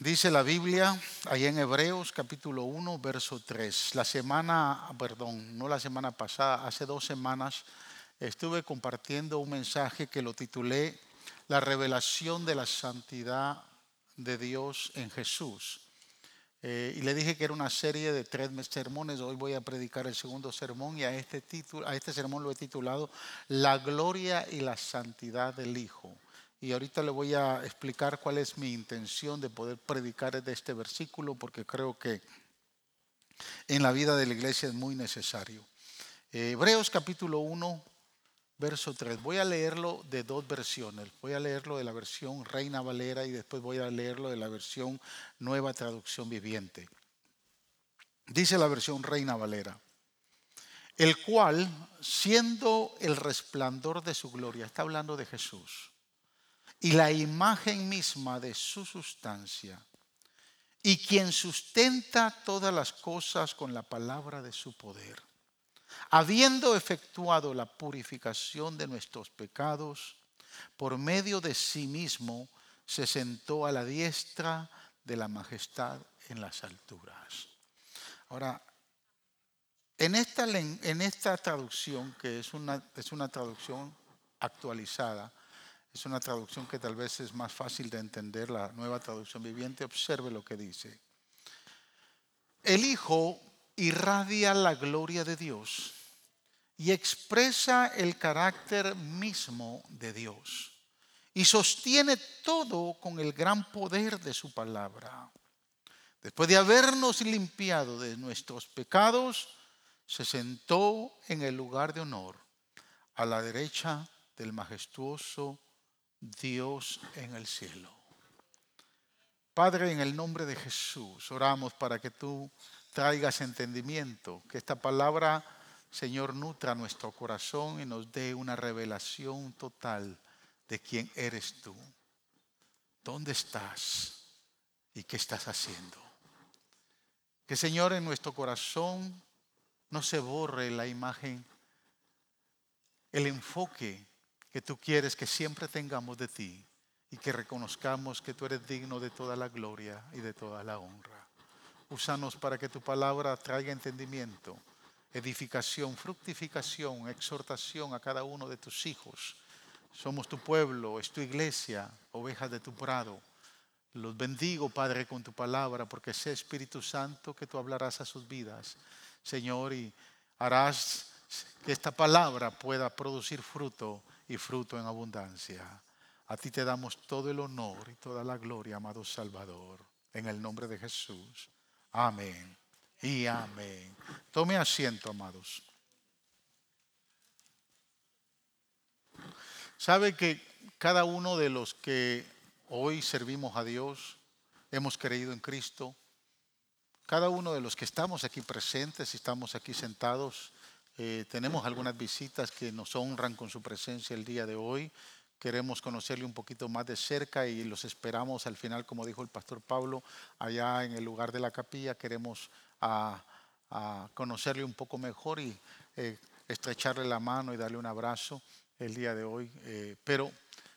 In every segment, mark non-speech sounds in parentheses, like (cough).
Dice la Biblia, ahí en Hebreos capítulo 1, verso 3. La semana, perdón, no la semana pasada, hace dos semanas, estuve compartiendo un mensaje que lo titulé La revelación de la santidad de Dios en Jesús. Eh, y le dije que era una serie de tres sermones. Hoy voy a predicar el segundo sermón y a este, título, a este sermón lo he titulado La gloria y la santidad del Hijo. Y ahorita le voy a explicar cuál es mi intención de poder predicar de este versículo, porque creo que en la vida de la iglesia es muy necesario. Hebreos capítulo 1, verso 3. Voy a leerlo de dos versiones. Voy a leerlo de la versión Reina Valera y después voy a leerlo de la versión Nueva Traducción Viviente. Dice la versión Reina Valera, el cual, siendo el resplandor de su gloria, está hablando de Jesús y la imagen misma de su sustancia, y quien sustenta todas las cosas con la palabra de su poder, habiendo efectuado la purificación de nuestros pecados, por medio de sí mismo se sentó a la diestra de la majestad en las alturas. Ahora, en esta, en esta traducción, que es una, es una traducción actualizada, es una traducción que tal vez es más fácil de entender, la nueva traducción viviente. Observe lo que dice. El Hijo irradia la gloria de Dios y expresa el carácter mismo de Dios y sostiene todo con el gran poder de su palabra. Después de habernos limpiado de nuestros pecados, se sentó en el lugar de honor a la derecha del majestuoso Dios en el cielo. Padre, en el nombre de Jesús, oramos para que tú traigas entendimiento, que esta palabra, Señor, nutra nuestro corazón y nos dé una revelación total de quién eres tú, dónde estás y qué estás haciendo. Que, Señor, en nuestro corazón no se borre la imagen, el enfoque que tú quieres que siempre tengamos de ti y que reconozcamos que tú eres digno de toda la gloria y de toda la honra. Úsanos para que tu palabra traiga entendimiento, edificación, fructificación, exhortación a cada uno de tus hijos. Somos tu pueblo, es tu iglesia, ovejas de tu prado. Los bendigo, Padre, con tu palabra, porque sé, Espíritu Santo, que tú hablarás a sus vidas, Señor, y harás que esta palabra pueda producir fruto y fruto en abundancia. A ti te damos todo el honor y toda la gloria, amado Salvador, en el nombre de Jesús. Amén y amén. Tome asiento, amados. Sabe que cada uno de los que hoy servimos a Dios, hemos creído en Cristo, cada uno de los que estamos aquí presentes y estamos aquí sentados, eh, tenemos algunas visitas que nos honran con su presencia el día de hoy. Queremos conocerle un poquito más de cerca y los esperamos al final, como dijo el pastor Pablo, allá en el lugar de la capilla. Queremos conocerle un poco mejor y eh, estrecharle la mano y darle un abrazo el día de hoy. Eh, pero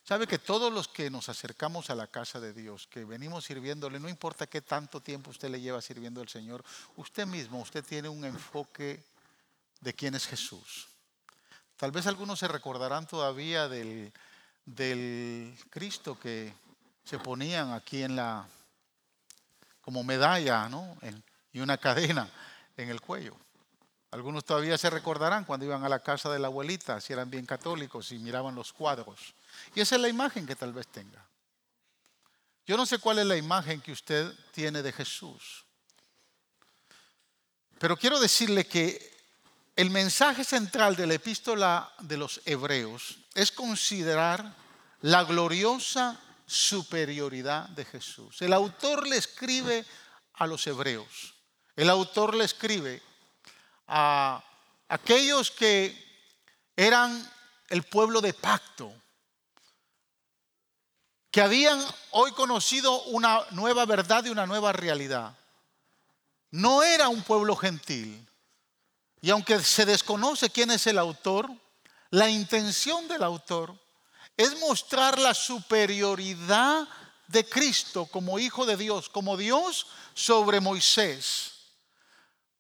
sabe que todos los que nos acercamos a la casa de Dios, que venimos sirviéndole, no importa qué tanto tiempo usted le lleva sirviendo al Señor, usted mismo, usted tiene un enfoque de quién es Jesús. Tal vez algunos se recordarán todavía del, del Cristo que se ponían aquí en la, como medalla, ¿no? y una cadena en el cuello. Algunos todavía se recordarán cuando iban a la casa de la abuelita, si eran bien católicos y miraban los cuadros. Y esa es la imagen que tal vez tenga. Yo no sé cuál es la imagen que usted tiene de Jesús. Pero quiero decirle que el mensaje central de la epístola de los hebreos es considerar la gloriosa superioridad de Jesús. El autor le escribe a los hebreos, el autor le escribe a aquellos que eran el pueblo de pacto, que habían hoy conocido una nueva verdad y una nueva realidad. No era un pueblo gentil, y aunque se desconoce quién es el autor, la intención del autor es mostrar la superioridad de Cristo como Hijo de Dios, como Dios sobre Moisés.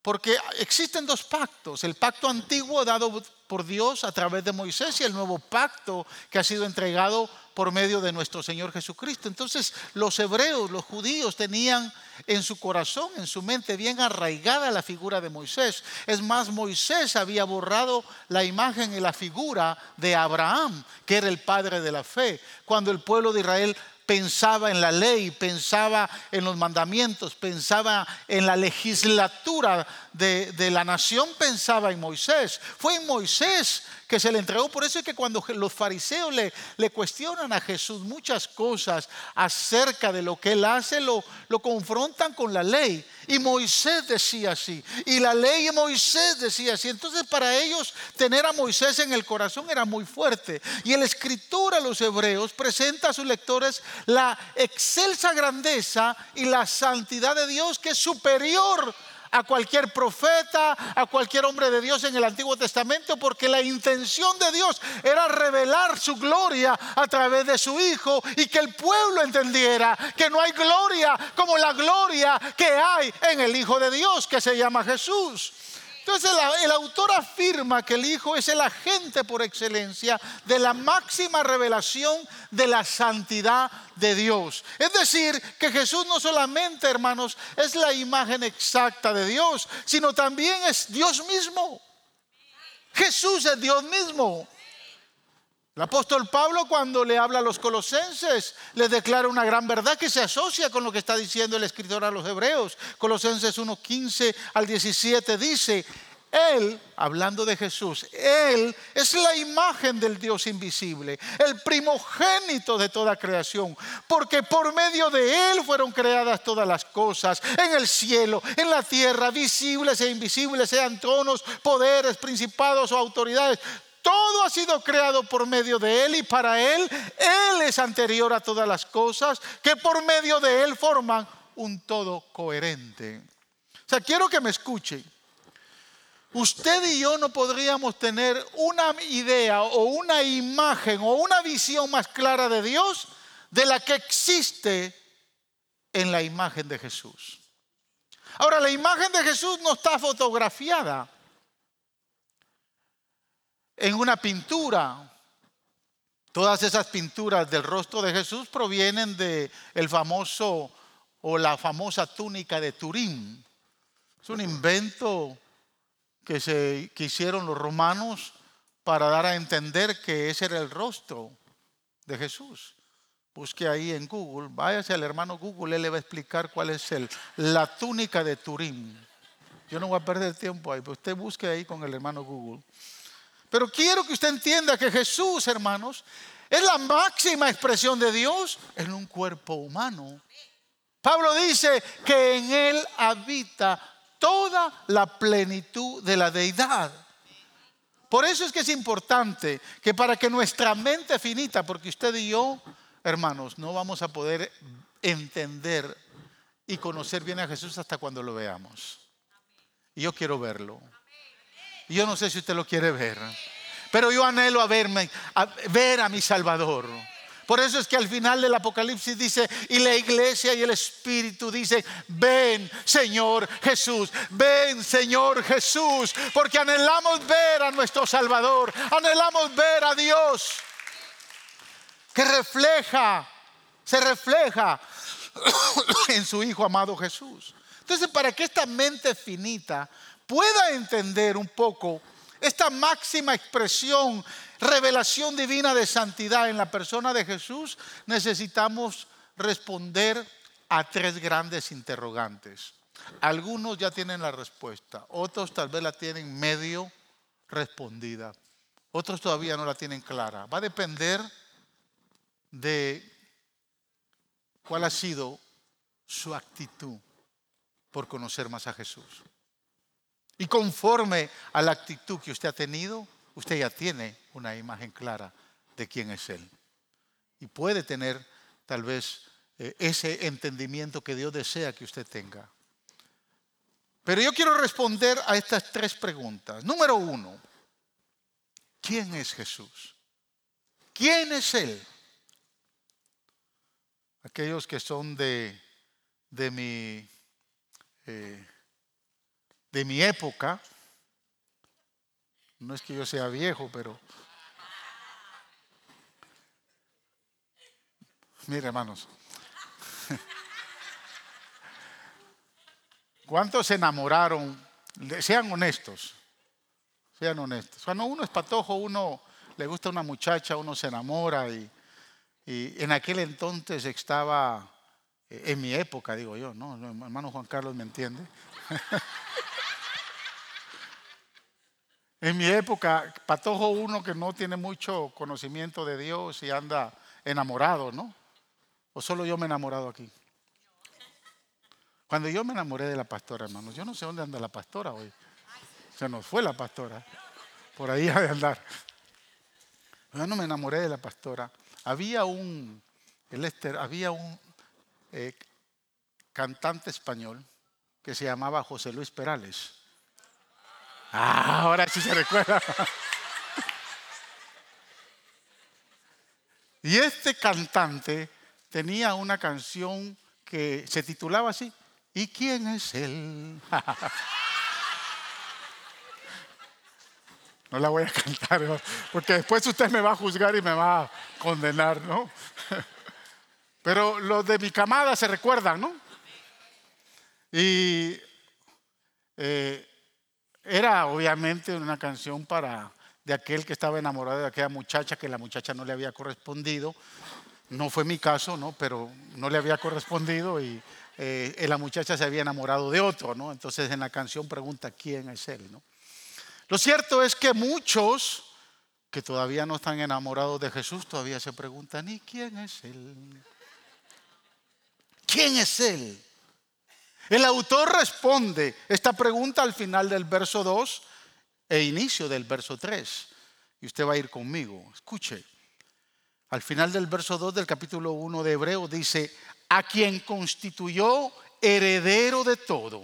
Porque existen dos pactos, el pacto antiguo dado por Dios a través de Moisés y el nuevo pacto que ha sido entregado por medio de nuestro Señor Jesucristo. Entonces los hebreos, los judíos tenían en su corazón, en su mente bien arraigada la figura de Moisés. Es más, Moisés había borrado la imagen y la figura de Abraham, que era el padre de la fe, cuando el pueblo de Israel pensaba en la ley, pensaba en los mandamientos, pensaba en la legislatura de, la nación, pensaba en Moisés. Fue en Moisés que se le entregó. Por eso es que cuando los fariseos le, cuestionan a Jesús muchas cosas acerca de lo que él hace, lo, lo confrontan con la ley. Y Moisés decía así. Y la ley de Moisés decía así. Entonces para ellos tener a Moisés en el corazón era muy fuerte. Y el escritor a los hebreos presenta a sus lectores la excelsa grandeza y la santidad de Dios que es superior a cualquier profeta, a cualquier hombre de Dios en el Antiguo Testamento, porque la intención de Dios era revelar su gloria a través de su Hijo y que el pueblo entendiera que no hay gloria como la gloria que hay en el Hijo de Dios, que se llama Jesús. Entonces el, autor afirma que el Hijo es el agente por excelencia de la máxima revelación de la santidad de Dios. Es decir, que Jesús no solamente, hermanos, es la imagen exacta de Dios, sino también es Dios mismo. Jesús es Dios mismo. El apóstol Pablo cuando le habla a los colosenses les declara una gran verdad que se asocia con lo que está diciendo el escritor a los hebreos. Colosenses 1.15 al 17 dice, Él, hablando de Jesús, Él es la imagen del Dios invisible, el primogénito de toda creación, porque por medio de Él fueron creadas todas las cosas, en el cielo, en la tierra, visibles e invisibles, sean tronos, poderes, principados o autoridades todo ha sido creado por medio de Él y para Él. Él es anterior a todas las cosas que por medio de Él forman un todo coherente. O sea, quiero que me escuche. Usted y yo no podríamos tener una idea o una imagen o una visión más clara de Dios de la que existe en la imagen de Jesús. Ahora, la imagen de Jesús no está fotografiada en una pintura. Todas esas pinturas del rostro de Jesús provienen de el famoso o la famosa túnica de Turín. Es un invento que se que hicieron los romanos para dar a entender que ese era el rostro de Jesús. Busque ahí en Google, váyase al hermano Google, él le va a explicar cuál es el, la túnica de Turín. Yo no voy a perder tiempo ahí, pero usted busque ahí con el hermano Google. Pero quiero que usted entienda que Jesús, hermanos, es la máxima expresión de Dios en un cuerpo humano. Pablo dice que en Él habita toda la plenitud de la deidad. Por eso es que es importante que para que nuestra mente finita, porque usted y yo, hermanos, no vamos a poder entender y conocer bien a Jesús hasta cuando lo veamos. Y yo quiero verlo. Yo no sé si usted lo quiere ver, pero yo anhelo a verme, ver a mi Salvador. Por eso es que al final del Apocalipsis dice, y la iglesia y el Espíritu dicen, ven Señor Jesús, ven Señor Jesús, porque anhelamos ver a nuestro Salvador, anhelamos ver a Dios, que refleja, se refleja (coughs) en su Hijo amado Jesús. Entonces, para que esta mente finita pueda entender un poco esta máxima expresión, revelación divina de santidad en la persona de Jesús, necesitamos responder a tres grandes interrogantes. Algunos ya tienen la respuesta, otros tal vez la tienen medio respondida, otros todavía no la tienen clara. Va a depender de cuál ha sido su actitud por conocer más a Jesús. Y conforme a la actitud que usted ha tenido, usted ya tiene una imagen clara de quién es Él. Y puede tener tal vez eh, ese entendimiento que Dios desea que usted tenga. Pero yo quiero responder a estas tres preguntas. Número uno, ¿quién es Jesús? ¿Quién es Él? aquellos que son de, de, mi, eh, de mi época, no es que yo sea viejo, pero... Mire, hermanos. (laughs) ¿Cuántos se enamoraron? Sean honestos. Sean honestos. Cuando uno es patojo, uno le gusta una muchacha, uno se enamora y, en aquel entonces estaba, eh, en mi época, digo yo, ¿no? hermano Juan Carlos me entiende. (laughs) en mi época, patojo uno que no tiene mucho conocimiento de Dios y anda enamorado, ¿no? ¿O solo yo me he enamorado aquí? Cuando yo me enamoré de la pastora, hermanos, yo no sé dónde anda la pastora hoy. Se nos fue la pastora. Por ahí (laughs) ha de andar. Yo no me enamoré de la pastora. Había un, había un eh, cantante español que se llamaba José Luis Perales. Ah, ahora sí se recuerda. Y este cantante tenía una canción que se titulaba así, ¿y quién es él? (laughs) No la voy a cantar, porque después usted me va a juzgar y me va a condenar, ¿no? (laughs) Pero los de mi camada se recuerdan, ¿no? Y eh, era obviamente una canción para de aquel que estaba enamorado de aquella muchacha que la muchacha no le había correspondido. No fue mi caso, ¿no? Pero no le había correspondido y eh, la muchacha se había enamorado de otro, ¿no? Entonces en la canción pregunta quién es él, ¿no? Lo cierto es que muchos que todavía no están enamorados de Jesús todavía se preguntan, ¿y quién es Él? ¿Quién es Él? El autor responde esta pregunta al final del verso 2 e inicio del verso 3. Y usted va a ir conmigo. Escuche. Al final del verso 2 del capítulo 1 de Hebreo dice, a quien constituyó heredero de todo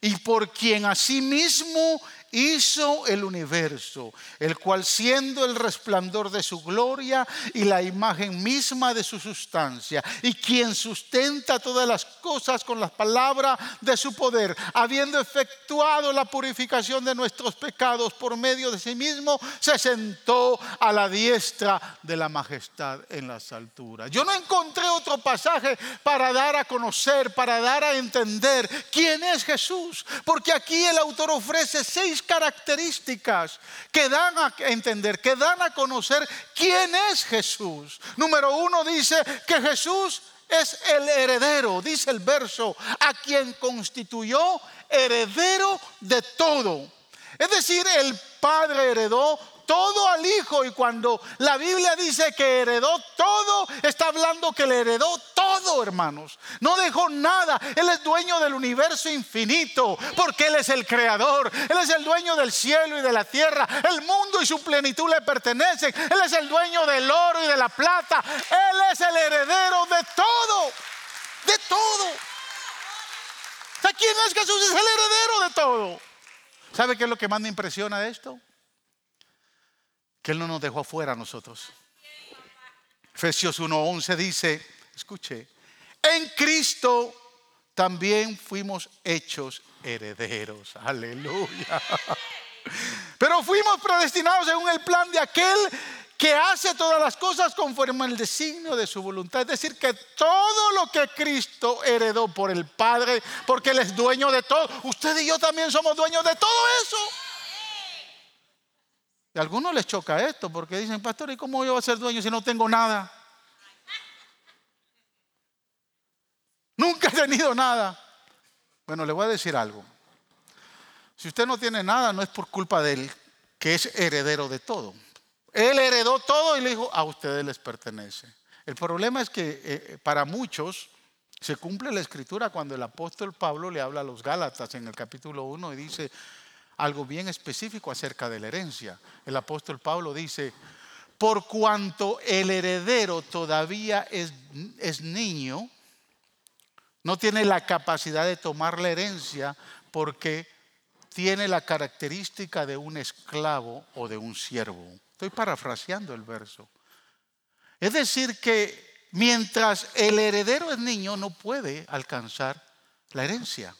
y por quien asimismo hizo el universo, el cual siendo el resplandor de su gloria y la imagen misma de su sustancia, y quien sustenta todas las cosas con las palabras de su poder, habiendo efectuado la purificación de nuestros pecados por medio de sí mismo, se sentó a la diestra de la majestad en las alturas. Yo no encontré otro pasaje para dar a conocer, para dar a entender quién es Jesús, porque aquí el autor ofrece seis características que dan a entender, que dan a conocer quién es Jesús. Número uno dice que Jesús es el heredero, dice el verso, a quien constituyó heredero de todo. Es decir, el Padre heredó todo al Hijo y cuando la Biblia dice que heredó todo, está hablando que le heredó todo, hermanos. No dejó nada. Él es dueño del universo infinito porque Él es el creador. Él es el dueño del cielo y de la tierra. El mundo y su plenitud le pertenecen. Él es el dueño del oro y de la plata. Él es el heredero de todo. De todo. ¿quién es Jesús? Es el heredero de todo. ¿Sabe qué es lo que más me impresiona de esto? Que Él no nos dejó afuera a nosotros. Efesios 1:11 dice, escuche, en Cristo también fuimos hechos herederos. Aleluya. Pero fuimos predestinados según el plan de aquel que hace todas las cosas conforme al designio de su voluntad. Es decir, que todo lo que Cristo heredó por el Padre, porque Él es dueño de todo, usted y yo también somos dueños de todo eso. A algunos les choca esto porque dicen, pastor, ¿y cómo yo voy a ser dueño si no tengo nada? (laughs) Nunca he tenido nada. Bueno, le voy a decir algo. Si usted no tiene nada, no es por culpa de él, que es heredero de todo. Él heredó todo y le dijo, a ustedes les pertenece. El problema es que eh, para muchos se cumple la escritura cuando el apóstol Pablo le habla a los Gálatas en el capítulo 1 y dice, algo bien específico acerca de la herencia. El apóstol Pablo dice, por cuanto el heredero todavía es, es niño, no tiene la capacidad de tomar la herencia porque tiene la característica de un esclavo o de un siervo. Estoy parafraseando el verso. Es decir, que mientras el heredero es niño, no puede alcanzar la herencia.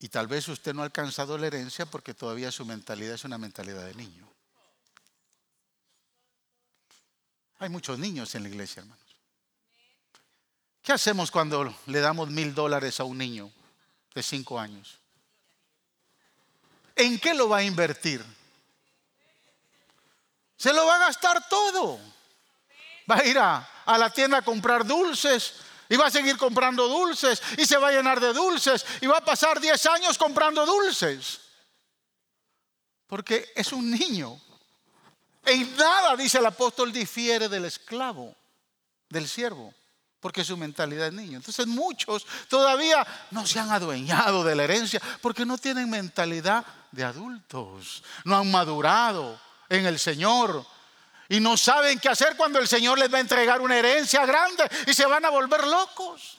Y tal vez usted no ha alcanzado la herencia porque todavía su mentalidad es una mentalidad de niño. Hay muchos niños en la iglesia, hermanos. ¿Qué hacemos cuando le damos mil dólares a un niño de cinco años? ¿En qué lo va a invertir? Se lo va a gastar todo. Va a ir a, a la tienda a comprar dulces, y va a seguir comprando dulces y se va a llenar de dulces y va a pasar 10 años comprando dulces. Porque es un niño. En nada, dice el apóstol, difiere del esclavo, del siervo, porque su mentalidad es niño. Entonces muchos todavía no se han adueñado de la herencia porque no tienen mentalidad de adultos, no han madurado en el Señor y no saben qué hacer cuando el Señor les va a entregar una herencia grande y se van a volver locos.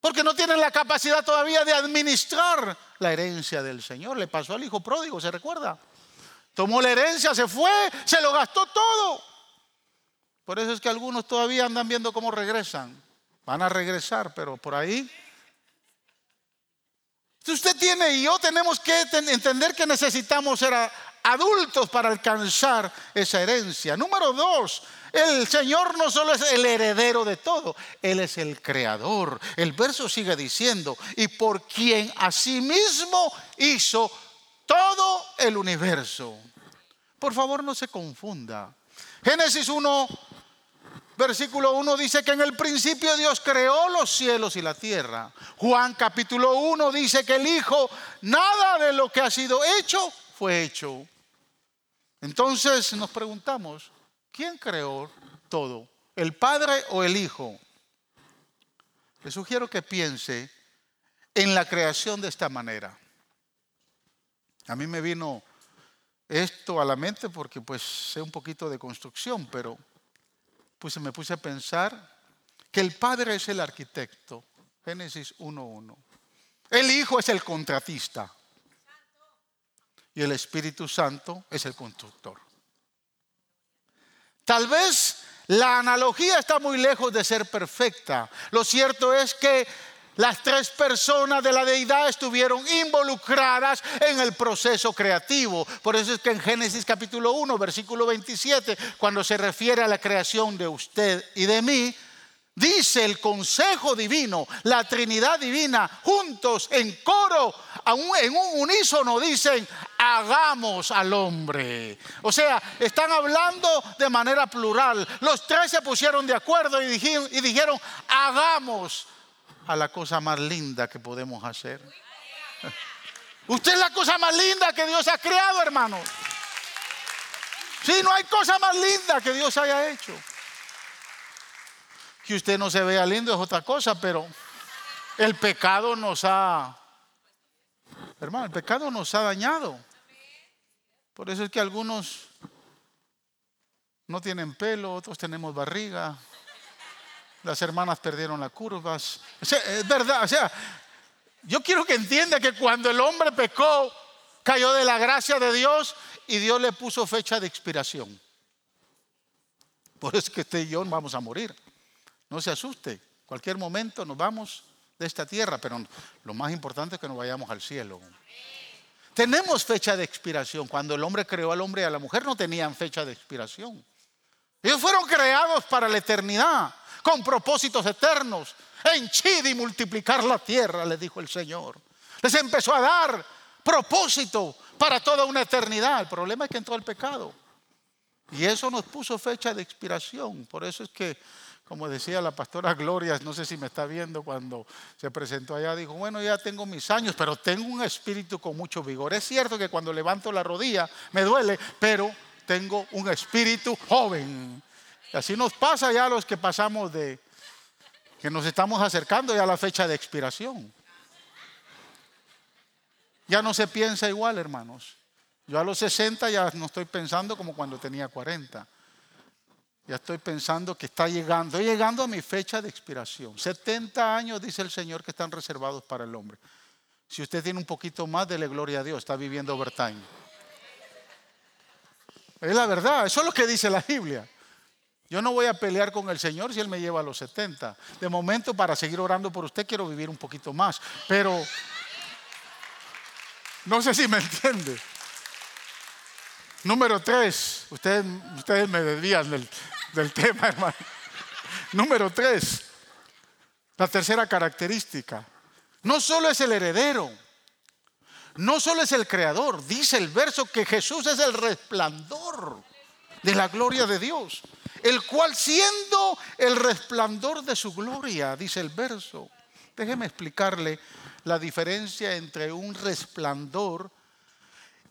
Porque no tienen la capacidad todavía de administrar la herencia del Señor. Le pasó al hijo pródigo, ¿se recuerda? Tomó la herencia, se fue, se lo gastó todo. Por eso es que algunos todavía andan viendo cómo regresan. Van a regresar, pero por ahí usted tiene y yo tenemos que entender que necesitamos ser adultos para alcanzar esa herencia. Número dos, el Señor no solo es el heredero de todo, Él es el creador. El verso sigue diciendo, y por quien asimismo hizo todo el universo. Por favor, no se confunda. Génesis 1, versículo 1 dice que en el principio Dios creó los cielos y la tierra. Juan capítulo 1 dice que el Hijo, nada de lo que ha sido hecho, fue hecho. Entonces nos preguntamos, ¿quién creó todo? ¿El Padre o el Hijo? Le sugiero que piense en la creación de esta manera. A mí me vino esto a la mente porque pues sé un poquito de construcción, pero pues me puse a pensar que el Padre es el arquitecto, Génesis 1.1. El Hijo es el contratista y el Espíritu Santo es el constructor. Tal vez la analogía está muy lejos de ser perfecta. Lo cierto es que las tres personas de la deidad estuvieron involucradas en el proceso creativo. Por eso es que en Génesis capítulo 1, versículo 27, cuando se refiere a la creación de usted y de mí, Dice el consejo divino, la Trinidad divina, juntos en coro, en un unísono, dicen, hagamos al hombre. O sea, están hablando de manera plural. Los tres se pusieron de acuerdo y dijeron, y hagamos a la cosa más linda que podemos hacer. (laughs) Usted es la cosa más linda que Dios ha creado, hermano. Si no hay cosa más linda que Dios haya hecho. Que usted no se vea lindo es otra cosa, pero el pecado nos ha, hermano, el pecado nos ha dañado. Por eso es que algunos no tienen pelo, otros tenemos barriga. Las hermanas perdieron las curvas. es verdad, o sea, yo quiero que entienda que cuando el hombre pecó, cayó de la gracia de Dios y Dios le puso fecha de expiración. Por eso es que usted y yo vamos a morir. No se asuste, cualquier momento nos vamos de esta tierra, pero lo más importante es que nos vayamos al cielo. Tenemos fecha de expiración. Cuando el hombre creó al hombre y a la mujer no tenían fecha de expiración. Ellos fueron creados para la eternidad, con propósitos eternos. Henchid y multiplicar la tierra, les dijo el Señor. Les empezó a dar propósito para toda una eternidad. El problema es que entró el pecado. Y eso nos puso fecha de expiración. Por eso es que como decía la pastora Gloria, no sé si me está viendo cuando se presentó allá, dijo, bueno, ya tengo mis años, pero tengo un espíritu con mucho vigor. Es cierto que cuando levanto la rodilla me duele, pero tengo un espíritu joven. Así nos pasa ya a los que pasamos de, que nos estamos acercando ya a la fecha de expiración. Ya no se piensa igual, hermanos. Yo a los 60 ya no estoy pensando como cuando tenía 40. Ya estoy pensando que está llegando, llegando a mi fecha de expiración. 70 años, dice el Señor, que están reservados para el hombre. Si usted tiene un poquito más, dele gloria a Dios, está viviendo overtime. Es la verdad, eso es lo que dice la Biblia. Yo no voy a pelear con el Señor si Él me lleva a los 70. De momento, para seguir orando por usted, quiero vivir un poquito más. Pero no sé si me entiende. Número tres, ustedes, ustedes me desvían del, del tema, (laughs) hermano. Número tres, la tercera característica. No solo es el heredero, no solo es el creador, dice el verso que Jesús es el resplandor de la gloria de Dios el cual siendo el resplandor de su gloria, dice el verso. Déjeme explicarle la diferencia entre un resplandor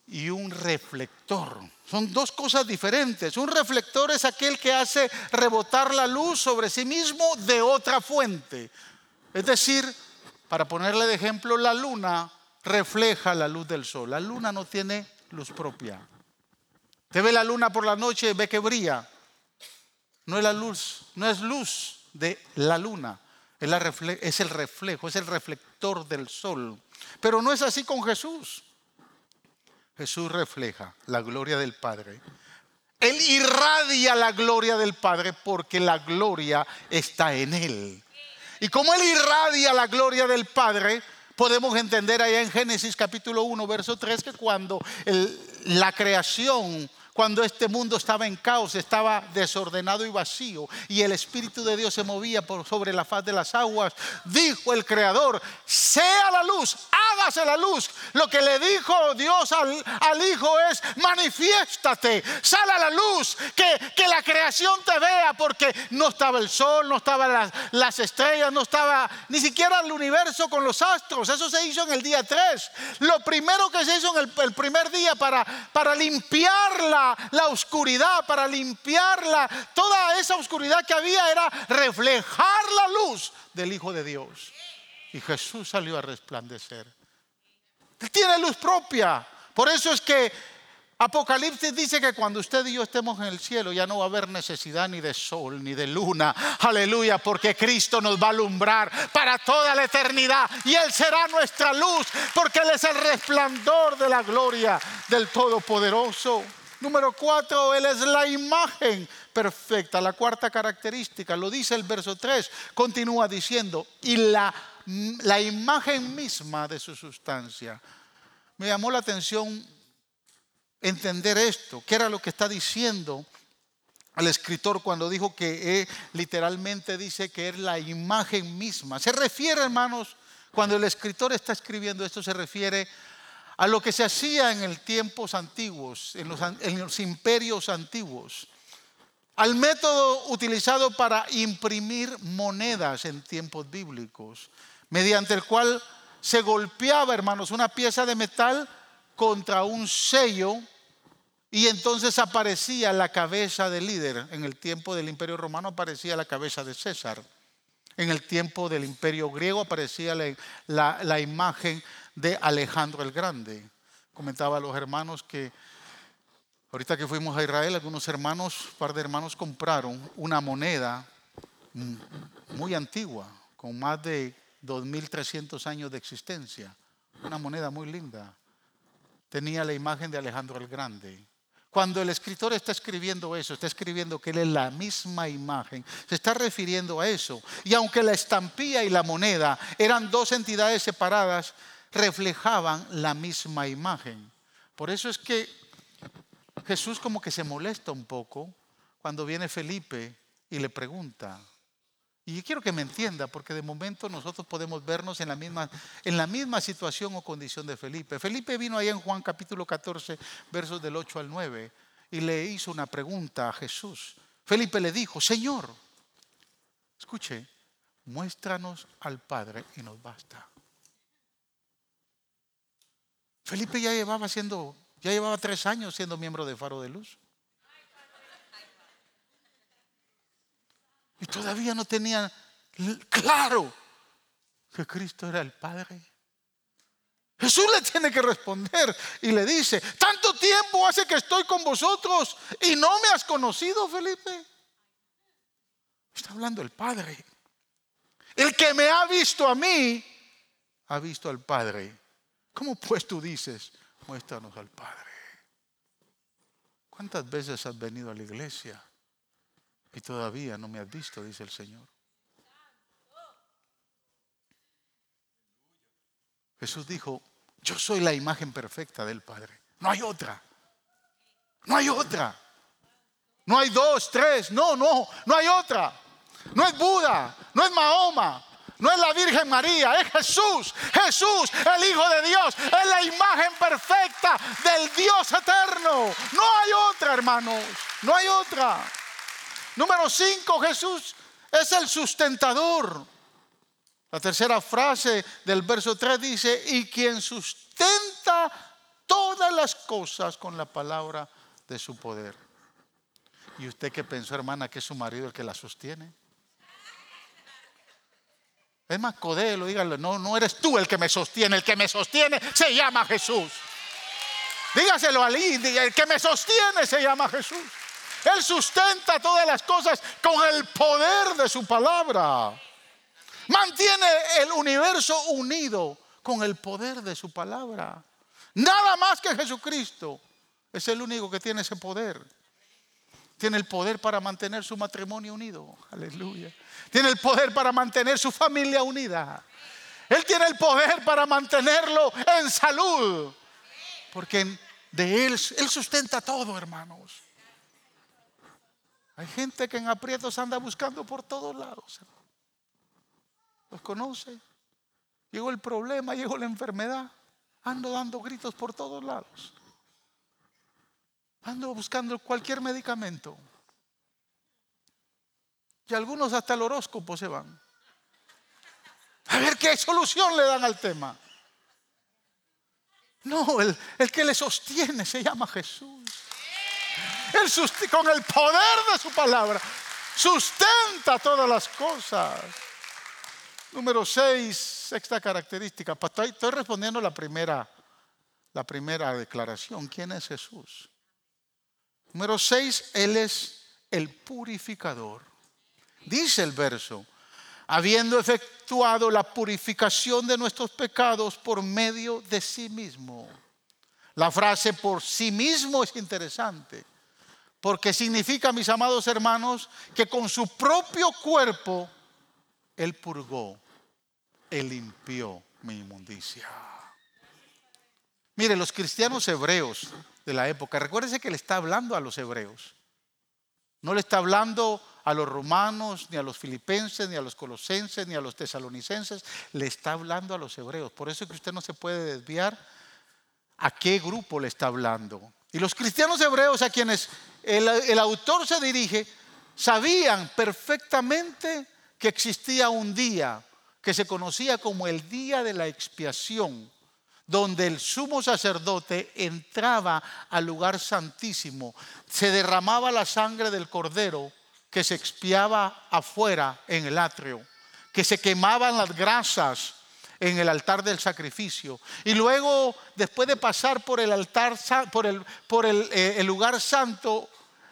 y un reflector. Son dos cosas diferentes. Un reflector es aquel que hace rebotar la luz sobre sí mismo de otra fuente. Es decir, para ponerle de ejemplo, la luna refleja la luz del sol. La luna no tiene luz propia. Te ve la luna por la noche ve que brilla no es la luz, no es luz de la luna, es, el reflejo, es el reflector del sol. Pero no es así con Jesús. Jesús refleja la gloria del Padre. Él irradia la gloria del Padre porque la gloria está en Él. Y como Él irradia la gloria del Padre, podemos entender allá en Génesis capítulo 1, verso 3, que cuando la creación cuando este mundo estaba en caos, estaba desordenado y vacío, y el Espíritu de Dios se movía sobre la faz de las aguas, dijo el Creador, sea la luz, hágase la luz. Lo que le dijo Dios al, Hijo es, manifiéstate, sal a la luz, que, la creación te vea, porque no estaba el sol, no estaban las, las, estrellas, no estaba ni siquiera el universo con los astros. Eso se hizo en el día 3. Lo primero que se hizo en el, el primer día para, para limpiarla la, oscuridad, para limpiarla. Toda esa oscuridad que había era reflejar la luz del Hijo de Dios. Y Jesús salió a resplandecer. Él tiene luz propia. Por eso es que Apocalipsis dice que cuando usted y yo estemos en el cielo ya no va a haber necesidad ni de sol ni de luna. Aleluya, porque Cristo nos va a alumbrar para toda la eternidad y Él será nuestra luz porque Él es el resplandor de la gloria del Todopoderoso. Número cuatro, Él es la imagen perfecta. La cuarta característica, lo dice el verso 3, continúa diciendo, y la, la imagen misma de su sustancia. Me llamó la atención entender esto, qué era lo que está diciendo el escritor cuando dijo que literalmente dice que es la imagen misma. Se refiere, hermanos, cuando el escritor está escribiendo esto, se refiere a lo que se hacía en el tiempos antiguos, en los, imperios antiguos, al método utilizado para imprimir monedas en tiempos bíblicos, mediante el cual se golpeaba, hermanos, una pieza de metal contra un sello y entonces aparecía la cabeza del líder. En el tiempo del imperio romano aparecía la cabeza de César. En el tiempo del imperio griego aparecía la, la imagen de Alejandro el Grande. Comentaba a los hermanos que ahorita que fuimos a Israel, algunos hermanos, un par de hermanos compraron una moneda muy antigua, con más de 2.300 años de existencia. Una moneda muy linda. Tenía la imagen de Alejandro el Grande. Cuando el escritor está escribiendo eso, está escribiendo que él es la misma imagen, se está refiriendo a eso. Y aunque la estampilla y la moneda eran dos entidades separadas, reflejaban la misma imagen. Por eso es que Jesús como que se molesta un poco cuando viene Felipe y le pregunta. Y quiero que me entienda, porque de momento nosotros podemos vernos en la misma, en la misma situación o condición de Felipe. Felipe vino ahí en Juan capítulo 14, versos del 8 al 9, y le hizo una pregunta a Jesús. Felipe le dijo, Señor, escuche, muéstranos al Padre y nos basta. Felipe ya llevaba siendo, ya llevaba tres años siendo miembro de Faro de Luz. Y todavía no tenía claro que Cristo era el Padre. Jesús le tiene que responder y le dice, tanto tiempo hace que estoy con vosotros y no me has conocido, Felipe. Está hablando el Padre. El que me ha visto a mí, ha visto al Padre. ¿Cómo pues tú dices, muéstranos al Padre? ¿Cuántas veces has venido a la iglesia y todavía no me has visto? Dice el Señor. Jesús dijo, yo soy la imagen perfecta del Padre. No hay otra. No hay otra. No hay dos, tres. No, no, no hay otra. No es Buda, no es Mahoma, no es la Virgen María, es Jesús. Jesús, el Hijo de Dios, es la imagen perfecta del Dios eterno. No hay otra, hermanos. No hay otra. Número cinco, Jesús es el sustentador. La tercera frase del verso 3 dice, y quien sustenta todas las cosas con la palabra de su poder. ¿Y usted qué pensó, hermana, que es su marido el que la sostiene? Es más, codelo, dígale, no, no eres tú el que me sostiene, el que me sostiene se llama Jesús. Dígaselo a Lindy, el que me sostiene se llama Jesús. Él sustenta todas las cosas con el poder de su palabra. Mantiene el universo unido con el poder de su palabra. Nada más que Jesucristo es el único que tiene ese poder. Tiene el poder para mantener su matrimonio unido. Aleluya. Tiene el poder para mantener su familia unida. Él tiene el poder para mantenerlo en salud. Porque de Él, Él sustenta todo, hermanos. Hay gente que en aprietos anda buscando por todos lados. ¿Los conoce? Llegó el problema, llegó la enfermedad. Ando dando gritos por todos lados. Ando buscando cualquier medicamento. Y algunos hasta el horóscopo se van. A ver qué solución le dan al tema. No, el, el que le sostiene se llama Jesús. Él con el poder de su palabra sustenta todas las cosas. Número seis, sexta característica. Estoy, respondiendo la primera, la primera declaración. ¿Quién es Jesús? Número seis, Él es el purificador. Dice el verso, habiendo efectuado la purificación de nuestros pecados por medio de sí mismo. La frase por sí mismo es interesante, porque significa, mis amados hermanos, que con su propio cuerpo Él purgó, Él limpió mi inmundicia. Mire, los cristianos hebreos de la época, recuérdense que le está hablando a los hebreos. No le está hablando los romanos, ni a los filipenses, ni a los colosenses, ni a los tesalonicenses. Le está hablando a los hebreos. Por eso es que usted no se puede desviar a qué grupo le está hablando. Y los cristianos hebreos a quienes el, el autor se dirige, sabían perfectamente que existía un día que se conocía como el día de la expiación donde el sumo sacerdote entraba al lugar santísimo, se derramaba la sangre del cordero que se expiaba afuera en el atrio, que se quemaban las grasas en el altar del sacrificio. Y luego, después de pasar por el altar, por el, por el, eh, el lugar santo,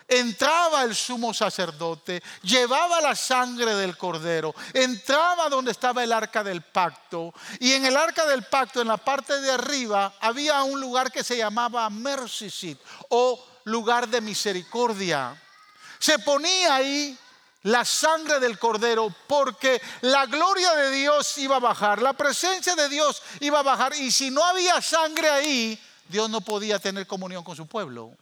entraba el sumo sacerdote, llevaba la sangre del cordero, entraba donde estaba el arca del pacto y en el arca del pacto, en la parte de arriba, había un lugar que se llamaba Mercy Seat o lugar de misericordia. Se ponía ahí la sangre del cordero porque la gloria de Dios iba a bajar, la presencia de Dios iba a bajar y si no había sangre ahí, Dios no podía tener comunión con su pueblo.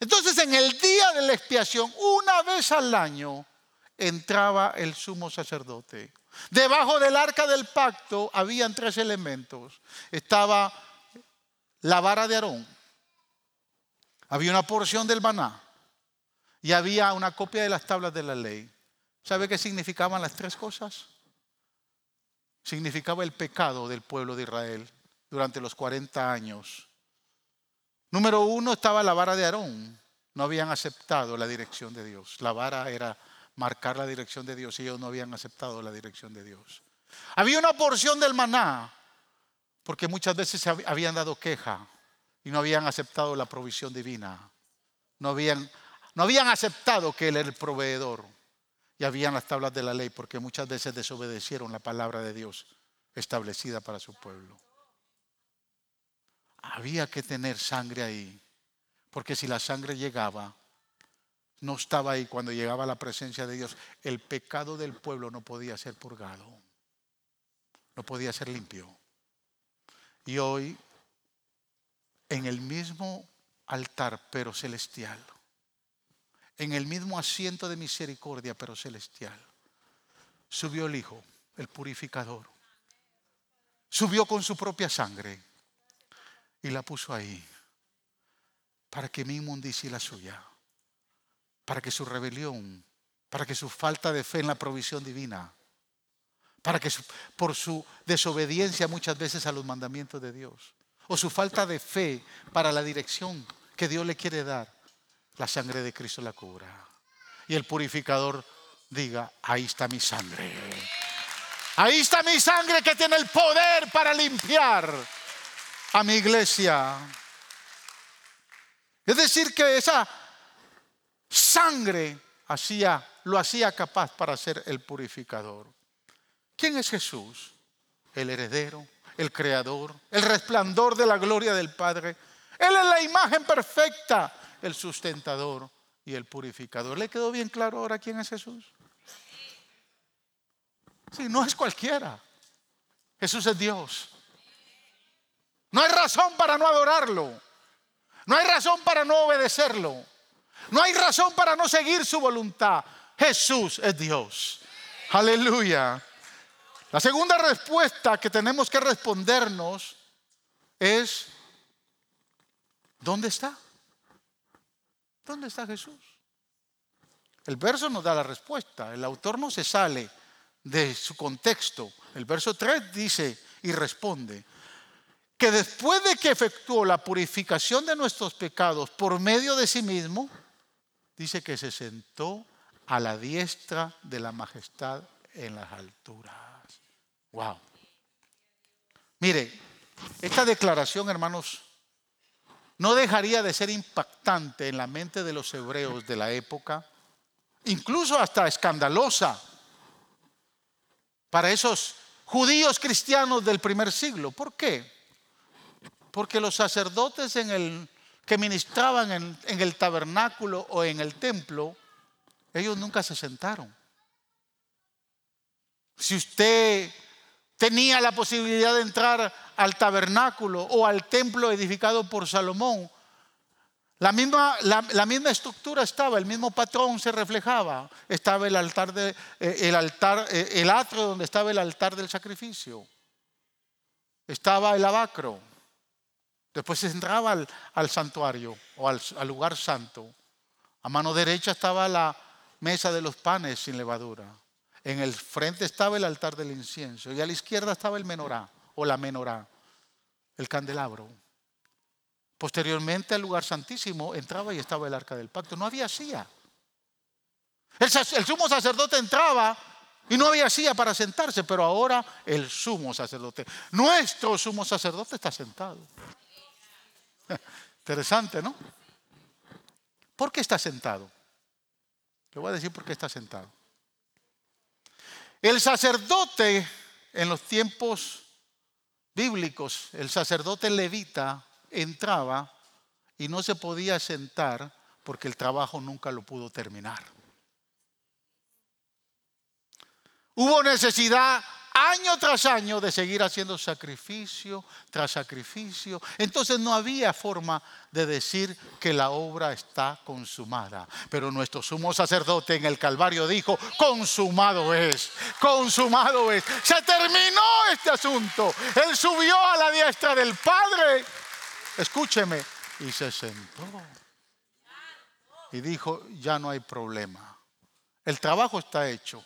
Entonces en el día de la expiación, una vez al año, entraba el sumo sacerdote. Debajo del arca del pacto habían tres elementos. Estaba la vara de Aarón, había una porción del maná y había una copia de las tablas de la ley. ¿Sabe qué significaban las tres cosas? Significaba el pecado del pueblo de Israel durante los 40 años Número uno estaba la vara de Aarón. No habían aceptado la dirección de Dios. La vara era marcar la dirección de Dios y ellos no habían aceptado la dirección de Dios. Había una porción del maná, porque muchas veces habían dado queja y no habían aceptado la provisión divina. No habían, no habían aceptado que Él era el proveedor. Y habían las tablas de la ley, porque muchas veces desobedecieron la palabra de Dios establecida para su pueblo había que tener sangre ahí, Porque si la sangre llegaba, no estaba ahí cuando llegaba la presencia de Dios, el pecado del pueblo no podía ser purgado, no podía ser limpio. Y hoy, en el mismo altar, pero celestial, en el mismo asiento de misericordia, pero celestial, subió el Hijo, el purificador. Subió con su propia sangre y la puso ahí para que mi inmundicia y la suya, para que su rebelión, para que su falta de fe en la provisión divina, para que por su desobediencia muchas veces a los mandamientos de Dios, o su falta de fe para la dirección que Dios le quiere dar, la sangre de Cristo la cubra. Y el purificador diga, ahí está mi sangre. Ahí está mi sangre que tiene el poder para limpiar a mi iglesia. Es decir, que esa sangre hacía, lo hacía capaz para ser el purificador. ¿Quién es Jesús? El heredero, el creador, el resplandor de la gloria del Padre. Él es la imagen perfecta, el sustentador y el purificador. ¿Le quedó bien claro ahora quién es Jesús? Sí, no es cualquiera. Jesús es Dios. No hay razón para no adorarlo. No hay razón para no obedecerlo. No hay razón para no seguir su voluntad. Jesús es Dios. Aleluya. La segunda respuesta que tenemos que respondernos es, ¿dónde está? ¿Dónde está Jesús? El verso nos da la respuesta. El autor no se sale de su contexto. El verso 3 dice y responde que después de que efectuó la purificación de nuestros pecados por medio de sí mismo, dice que se sentó a la diestra de la majestad en las alturas. Wow. Mire, esta declaración, hermanos, no dejaría de ser impactante en la mente de los hebreos de la época, incluso hasta escandalosa para esos judíos cristianos del primer siglo. ¿Por qué? Porque los sacerdotes que ministraban en el tabernáculo o en el templo, ellos nunca se sentaron. Si usted tenía la posibilidad de entrar al tabernáculo o al templo edificado por Salomón, la misma, la, misma, estructura estaba, el mismo patrón se reflejaba. Estaba el altar, de, eh, el altar, eh, el atrio donde estaba el altar del sacrificio. Estaba el abacro. Después se entraba al, santuario o al, al, lugar santo. A mano derecha estaba la mesa de los panes sin levadura. En el frente estaba el altar del incienso y a la izquierda estaba el menorá o la menorá, el candelabro. Posteriormente al lugar santísimo entraba y estaba el arca del pacto. No había silla. El, sumo sacerdote entraba y no había silla para sentarse, pero ahora el sumo sacerdote, nuestro sumo sacerdote está sentado. (laughs) Interesante, ¿no? ¿Por qué está sentado? Le voy a decir por qué está sentado. El sacerdote en los tiempos bíblicos, el sacerdote levita, entraba y no se podía sentar porque el trabajo nunca lo pudo terminar. Hubo necesidad año tras año de seguir haciendo sacrificio tras sacrificio. Entonces no había forma de decir que la obra está consumada. Pero nuestro sumo sacerdote en el Calvario dijo, consumado es, consumado es. Se terminó este asunto. Él subió a la diestra del Padre escúcheme, y se sentó. Y dijo, ya no hay problema. El trabajo está hecho.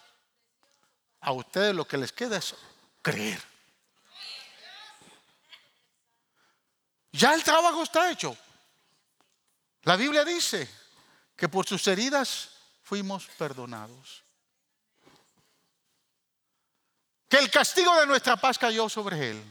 A ustedes lo que les queda es creer. Ya el trabajo está hecho. La Biblia dice que por sus heridas fuimos perdonados. Que el castigo de nuestra paz cayó sobre él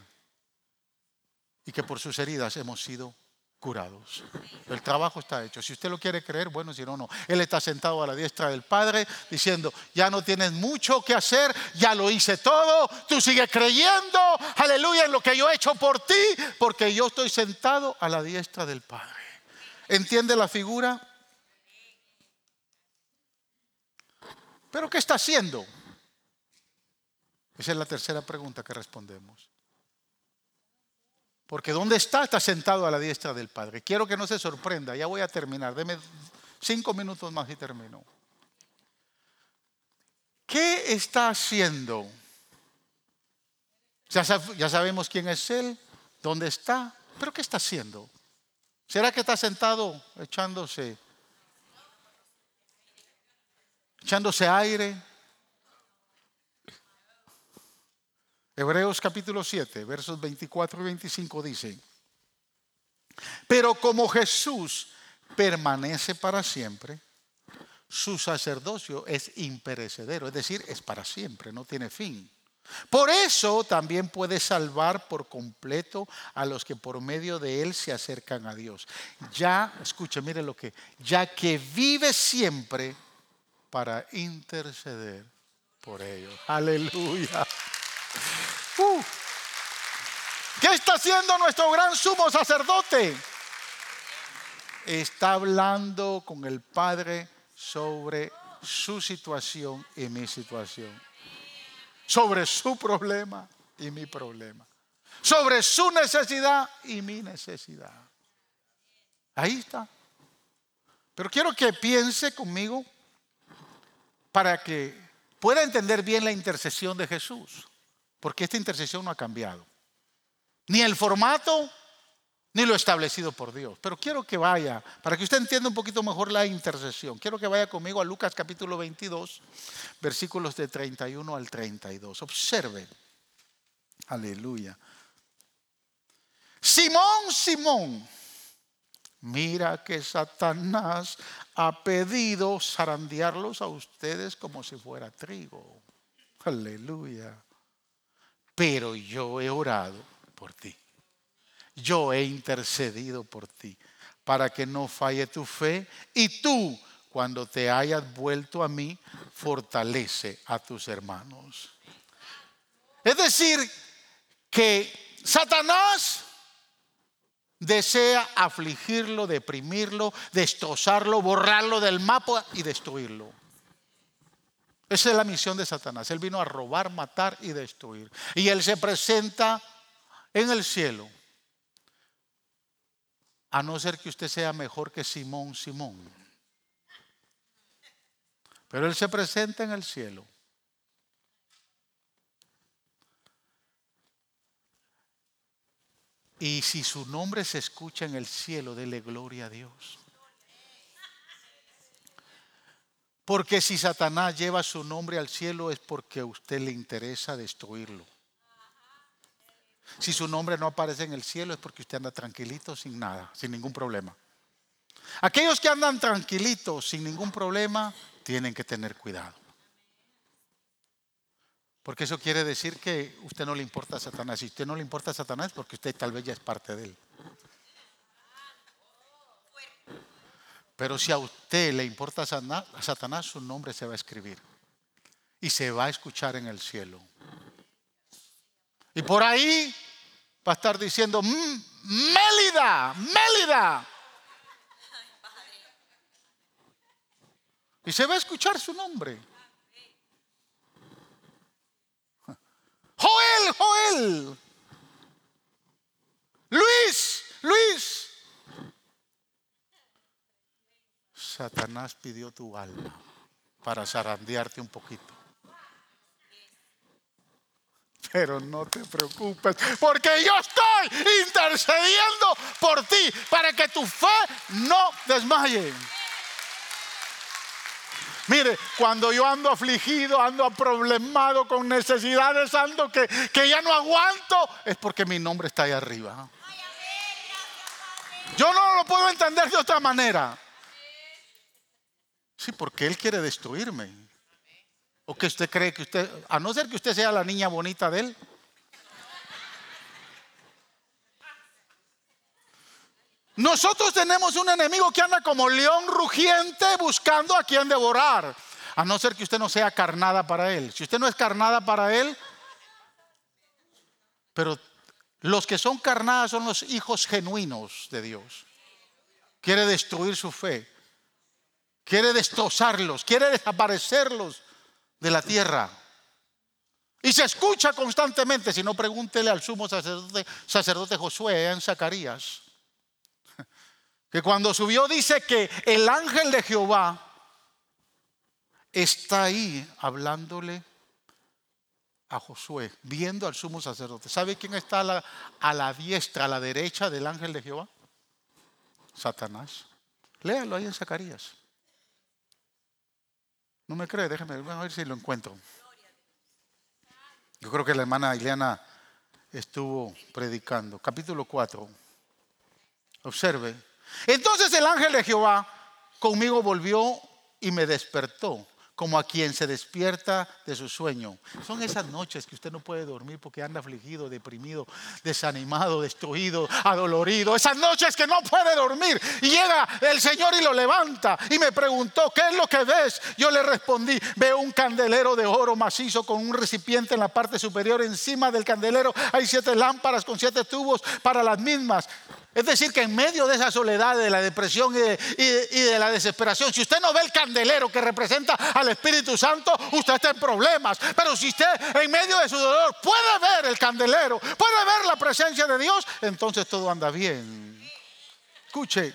y que por sus heridas hemos sido curados. El trabajo está hecho. Si usted lo quiere creer, bueno, si no, no. Él está sentado a la diestra del Padre diciendo, ya no tienes mucho que hacer, ya lo hice todo, tú sigues creyendo, aleluya, en lo que yo he hecho por ti, porque yo estoy sentado a la diestra del Padre. ¿Entiende la figura? ¿Pero qué está haciendo? Esa es la tercera pregunta que respondemos. Porque ¿dónde está? Está sentado a la diestra del Padre. Quiero que no se sorprenda. Ya voy a terminar. Deme cinco minutos más y termino. ¿Qué está haciendo? Ya, ya sabemos quién es Él, dónde está, pero ¿qué está haciendo? ¿Será que está sentado echándose, echándose aire? Hebreos capítulo 7, versos 24 y 25 dice, pero como Jesús permanece para siempre, su sacerdocio es imperecedero, es decir, es para siempre, no tiene fin. Por eso también puede salvar por completo a los que por medio de él se acercan a Dios. Ya, escuche, mire lo que, ya que vive siempre para interceder por ellos. Aleluya. ¿Qué está haciendo nuestro gran sumo sacerdote? Está hablando con el Padre sobre su situación y mi situación. Sobre su problema y mi problema. Sobre su necesidad y mi necesidad. Ahí está. Pero quiero que piense conmigo para que pueda entender bien la intercesión de Jesús porque esta intercesión no ha cambiado. Ni el formato, ni lo establecido por Dios. Pero quiero que vaya, para que usted entienda un poquito mejor la intercesión, quiero que vaya conmigo a Lucas capítulo 22, versículos de 31 al 32. Observe. Aleluya. Simón, Simón, mira que Satanás ha pedido zarandearlos a ustedes como si fuera trigo. Aleluya pero yo he orado por ti. Yo he intercedido por ti para que no falle tu fe y tú, cuando te hayas vuelto a mí, fortalece a tus hermanos. Es decir, que Satanás desea afligirlo, deprimirlo, destrozarlo, borrarlo del mapa y destruirlo. Esa es la misión de Satanás. Él vino a robar, matar y destruir. Y Él se presenta en el cielo. A no ser que usted sea mejor que Simón Simón. Pero Él se presenta en el cielo. Y si su nombre se escucha en el cielo, dele gloria a Dios. Porque si Satanás lleva su nombre al cielo es porque a usted le interesa destruirlo. Si su nombre no aparece en el cielo es porque usted anda tranquilito, sin nada, sin ningún problema. Aquellos que andan tranquilitos, sin ningún problema, tienen que tener cuidado. Porque eso quiere decir que usted no le importa a Satanás. Si usted no le importa a Satanás, porque usted tal vez ya es parte de él. Pero si a usted le importa a Satanás, su nombre se va a escribir y se va a escuchar en el cielo. Y por ahí va a estar diciendo, mm, Mélida, Mélida. Y se va a escuchar su nombre. Joel, Joel. Luis, Luis. Satanás pidió tu alma para zarandearte un poquito. Pero no te preocupes, porque yo estoy intercediendo por ti para que tu fe no desmaye. Mire, cuando yo ando afligido, ando problemado con necesidades, ando que, que ya no aguanto, es porque mi nombre está ahí arriba. Yo no lo puedo entender de otra manera. Sí, porque Él quiere destruirme. ¿O que usted cree que usted, a no ser que usted sea la niña bonita de Él? Nosotros tenemos un enemigo que anda como león rugiente buscando a quien devorar. A no ser que usted no sea carnada para Él. Si usted no es carnada para Él, pero los que son carnadas son los hijos genuinos de Dios. quiere destruir su fe, quiere destrozarlos, quiere desaparecerlos de la tierra. Y se escucha constantemente, si no pregúntele al sumo sacerdote, Josué en Zacarías, que cuando subió dice que el ángel de Jehová está ahí hablándole a Josué, viendo al sumo sacerdote. ¿Sabe quién está a la, a la, diestra, a la derecha del ángel de Jehová? Satanás. Léalo ahí en Zacarías. No me cree, déjeme a ver si lo encuentro. Yo creo que la hermana Ileana estuvo predicando. Capítulo 4. Observe. Entonces el ángel de Jehová conmigo volvió y me despertó como a quien se despierta de su sueño. Son esas noches que usted no puede dormir porque anda afligido, deprimido, desanimado, destruido, adolorido. Esas noches que no puede dormir. Y llega el Señor y lo levanta y me preguntó, ¿qué es lo que ves? Yo le respondí, veo un candelero de oro macizo con un recipiente en la parte superior. Encima del candelero hay siete lámparas con siete tubos para las mismas. Es decir, que en medio de esa soledad, de la depresión y de, la desesperación, si usted no ve el candelero que representa al Espíritu Santo, usted está en problemas. Pero si usted en medio de su dolor puede ver el candelero, puede ver la presencia de Dios, entonces todo anda bien. Escuche,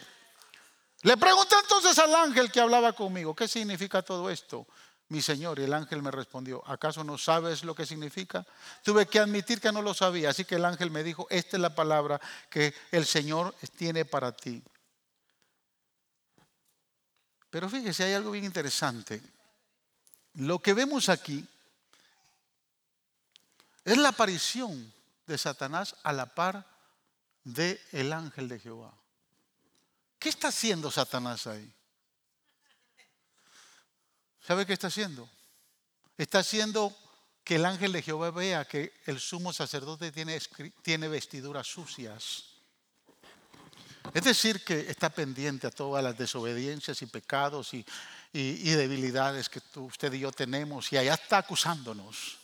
le pregunté entonces al ángel que hablaba conmigo, ¿qué significa todo esto? Mi Señor. Y el ángel me respondió, ¿acaso no sabes lo que significa? Tuve que admitir que no lo sabía, así que el ángel me dijo, esta es la palabra que el Señor tiene para ti. Pero fíjese, hay algo bien interesante. Lo que vemos aquí es la aparición de Satanás a la par del el ángel de Jehová. ¿Qué está haciendo Satanás ahí? ¿Sabe qué está haciendo? Está haciendo que el ángel de Jehová vea que el sumo sacerdote tiene, vestiduras sucias. Es decir, que está pendiente a todas las desobediencias y pecados y debilidades que usted y yo tenemos y allá está acusándonos.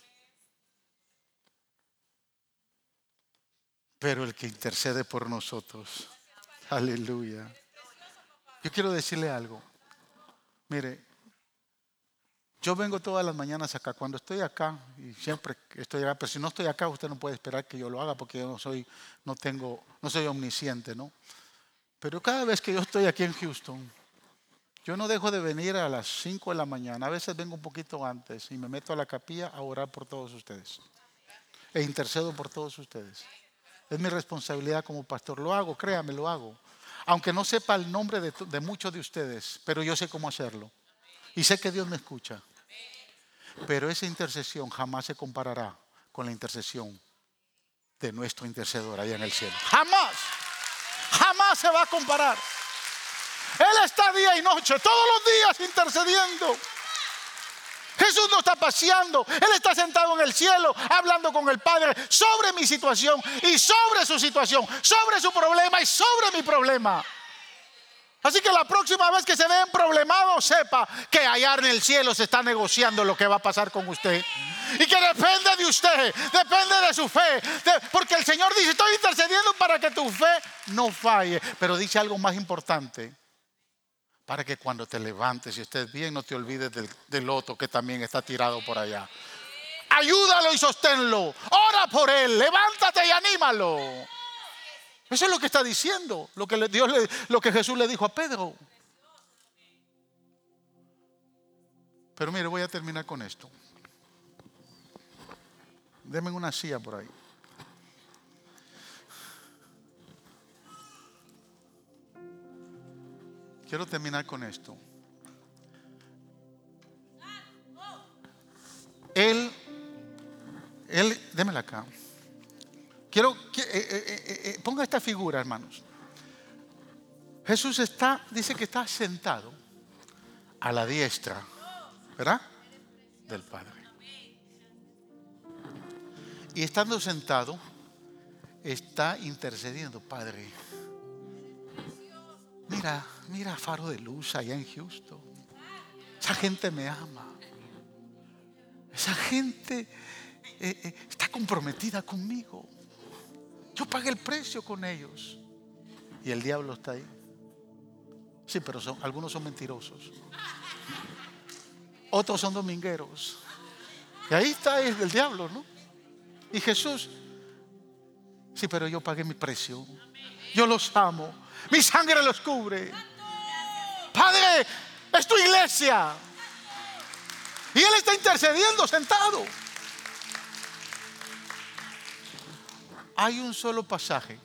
Pero el que intercede por nosotros, aleluya. Yo quiero decirle algo. Mire, yo vengo todas las mañanas acá. Cuando estoy acá, y siempre estoy acá, pero si no estoy acá, usted no puede esperar que yo lo haga porque yo no soy, no tengo, no soy omnisciente, ¿no? Pero cada vez que yo estoy aquí en Houston, yo no dejo de venir a las 5 de la mañana. A veces vengo un poquito antes y me meto a la capilla a orar por todos ustedes. E intercedo por todos ustedes. Es mi responsabilidad como pastor. Lo hago, créame, lo hago. Aunque no sepa el nombre de, de muchos de ustedes, pero yo sé cómo hacerlo. Y sé que Dios me escucha. Pero esa intercesión jamás se comparará con la intercesión de nuestro intercedor allá en el cielo. Jamás. Jamás se va a comparar. Él está día y noche, todos los días intercediendo. Jesús no está paseando, Él está sentado en el cielo hablando con el Padre sobre mi situación y sobre su situación, sobre su problema y sobre mi problema. Así que la próxima vez que se vean problemados, sepa que allá en el cielo se está negociando lo que va a pasar con usted. Y que depende de usted, depende de su fe. porque el Señor dice, estoy intercediendo para que tu fe no falle. Pero dice algo más importante. Para que cuando te levantes y estés bien, no te olvides del, del otro que también está tirado por allá. Ayúdalo y sosténlo. Ora por él. Levántate y anímalo. Eso es lo que está diciendo, lo que, Dios lo que Jesús le dijo a Pedro. Pero mire, voy a terminar con esto. Denme una silla por ahí. Quiero terminar con esto. Él, él, démela acá. Quiero eh, eh, eh, ponga esta figura, hermanos. Jesús está, dice que está sentado a la diestra, ¿verdad? Del Padre. Y estando sentado, está intercediendo, Padre. Mira, mira Faro de Luz allá en Houston. Esa gente me ama. Esa gente está comprometida conmigo. Yo pagué el precio con ellos. Y el diablo está ahí. Sí, pero son, algunos son mentirosos. Otros son domingueros. Y ahí está el diablo, ¿no? Y Jesús, sí, pero yo pagué mi precio. Yo los amo. Mi sangre los cubre. Padre, es tu iglesia. Y Él está intercediendo sentado. Hay un solo pasaje.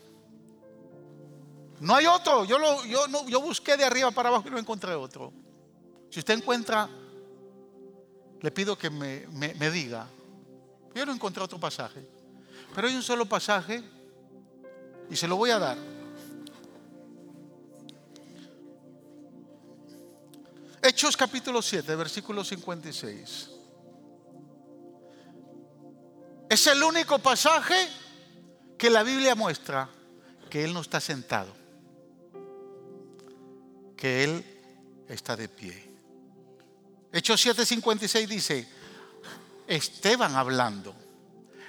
No hay otro. Yo, lo, yo, no, yo busqué de arriba para abajo y no encontré otro. Si usted encuentra, le pido que me, me diga. Yo no encontré otro pasaje. Pero hay un solo pasaje y se lo voy a dar. Hechos capítulo 7, versículo 56. Es el único pasaje que la Biblia muestra que Él no está sentado, que Él está de pie. Hechos 7:56 dice, Esteban hablando,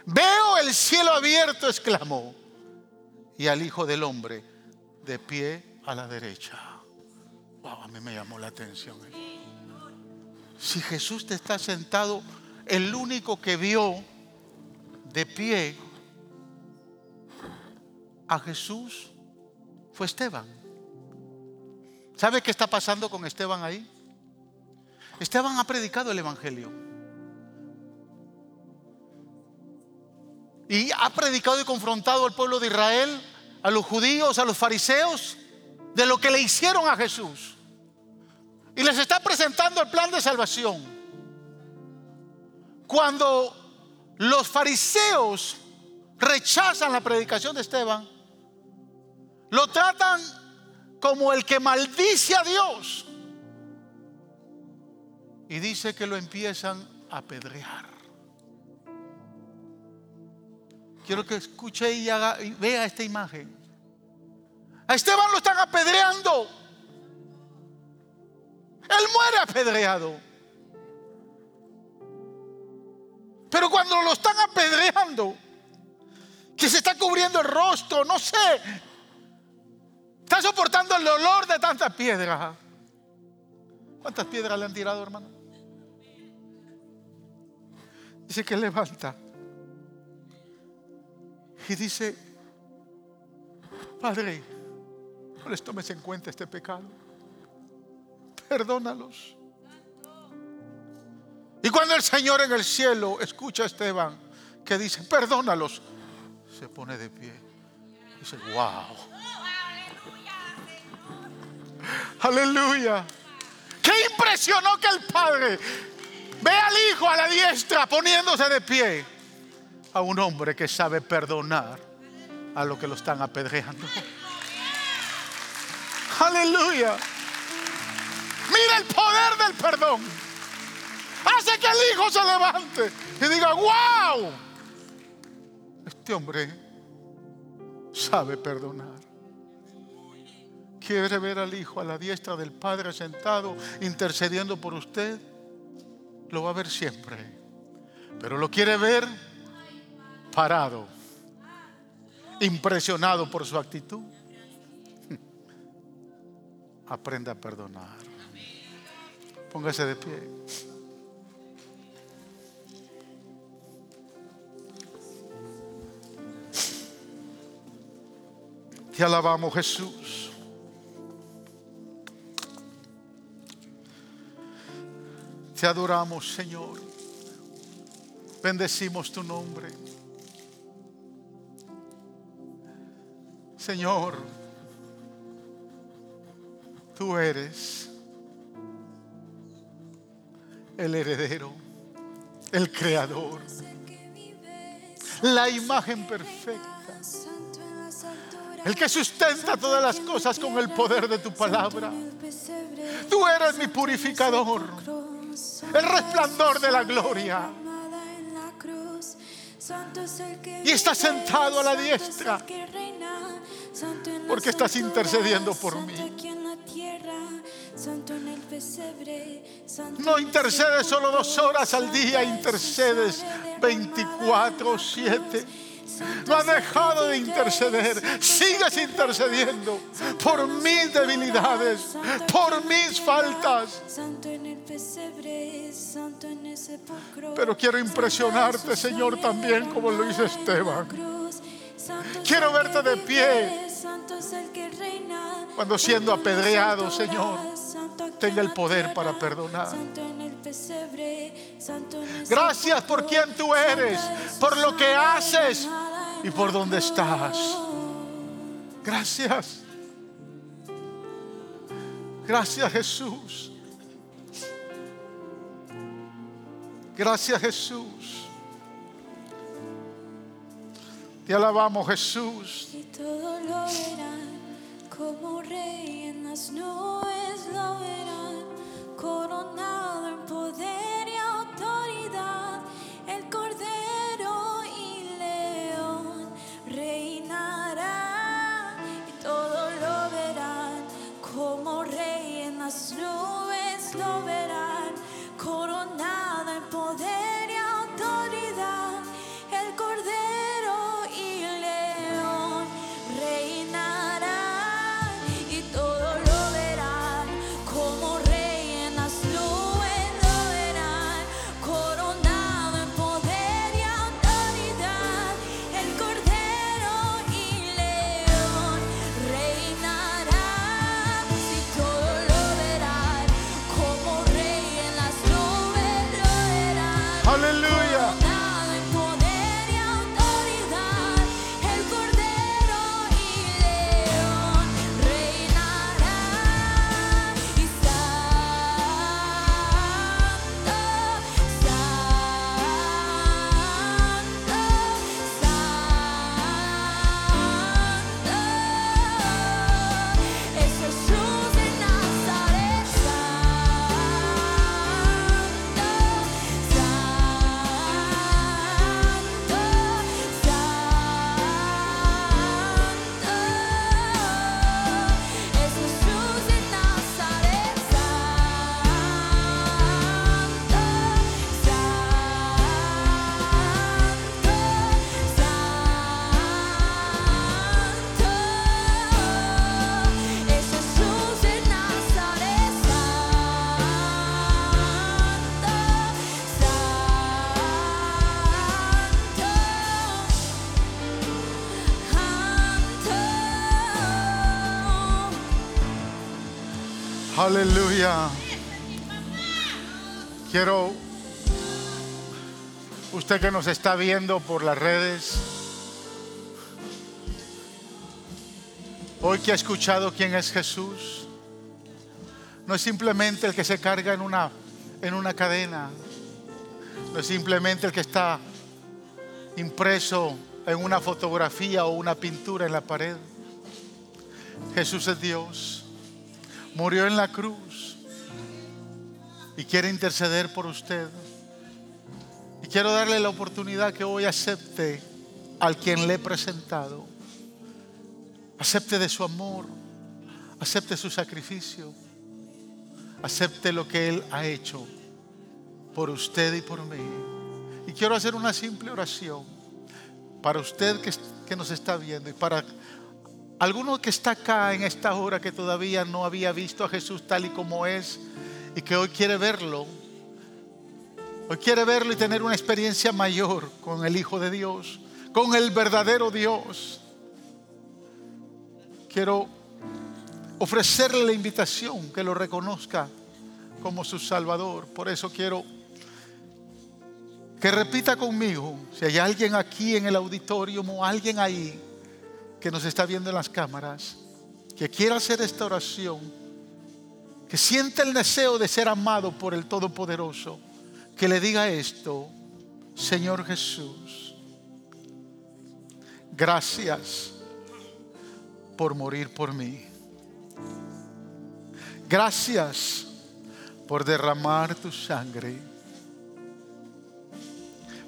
veo el cielo abierto, exclamó, y al Hijo del Hombre de pie a la derecha. Wow, a mí me llamó la atención. Si Jesús te está sentado, el único que vio de pie a Jesús fue Esteban. ¿Sabe qué está pasando con Esteban ahí? Esteban ha predicado el Evangelio. Y ha predicado y confrontado al pueblo de Israel, a los judíos, a los fariseos, de lo que le hicieron a Jesús. Y les está presentando el plan de salvación. Cuando los fariseos rechazan la predicación de Esteban, lo tratan como el que maldice a Dios. Y dice que lo empiezan a apedrear. Quiero que escuche y, vea esta imagen. A Esteban lo están apedreando. Él muere apedreado. Pero cuando lo están apedreando, que se está cubriendo el rostro, no sé, está soportando el dolor de tantas piedras. ¿Cuántas piedras le han tirado, hermano? Dice que levanta. Y dice, Padre, no les tomes en cuenta este pecado. Perdónalos. Y cuando el Señor en el cielo escucha a Esteban que dice, perdónalos, se pone de pie. Dice, wow. Aleluya. Qué impresionó que el Padre ve al Hijo a la diestra poniéndose de pie a un hombre que sabe perdonar a lo que lo están apedreando. Aleluya. Mira el poder del perdón. Hace que el hijo se levante y diga, wow, este hombre sabe perdonar. Quiere ver al hijo a la diestra del Padre sentado intercediendo por usted. Lo va a ver siempre. Pero lo quiere ver parado, impresionado por su actitud. (laughs) Aprenda a perdonar. Póngase de pie. Te alabamos Jesús. Te adoramos Señor. Bendecimos tu nombre. Señor, tú eres el heredero, el creador, la imagen perfecta, el que sustenta todas las cosas con el poder de tu palabra. Tú eres mi purificador, el resplandor de la gloria. Y estás sentado a la diestra porque estás intercediendo por mí. No intercedes solo dos horas al día, intercedes 24, 7. No ha dejado de interceder. Sigues intercediendo por mis debilidades, por mis faltas. Pero quiero impresionarte, Señor, también como lo hizo Esteban. Quiero verte de pie cuando siendo apedreado, Señor, tenga el poder para perdonar. Gracias por quien tú eres, por lo que haces y por donde estás. Gracias. Gracias Jesús. Gracias Jesús. Te alabamos Jesús. Y todo lo verán como rey en las nubes lo verán, coronado en poder Aleluya. Quiero, usted que nos está viendo por las redes, hoy que ha escuchado quién es Jesús, no es simplemente el que se carga en una, en una cadena, no es simplemente el que está impreso en una fotografía o una pintura en la pared. Jesús es Dios, murió en la cruz y quiere interceder por usted. Y quiero darle la oportunidad que hoy acepte al quien le he presentado. Acepte de su amor, acepte su sacrificio, acepte lo que Él ha hecho por usted y por mí. Y quiero hacer una simple oración para usted que, nos está viendo y para alguno que está acá en esta hora que todavía no había visto a Jesús tal y como es y que hoy quiere verlo. Hoy quiere verlo y tener una experiencia mayor con el Hijo de Dios, con el verdadero Dios. Quiero ofrecerle la invitación que lo reconozca como su Salvador. Por eso quiero que repita conmigo, si hay alguien aquí en el auditorio o alguien ahí que nos está viendo en las cámaras, que quiera hacer esta oración, que siente el deseo de ser amado por el Todopoderoso, que le diga esto, Señor Jesús, gracias por morir por mí. Gracias por derramar tu sangre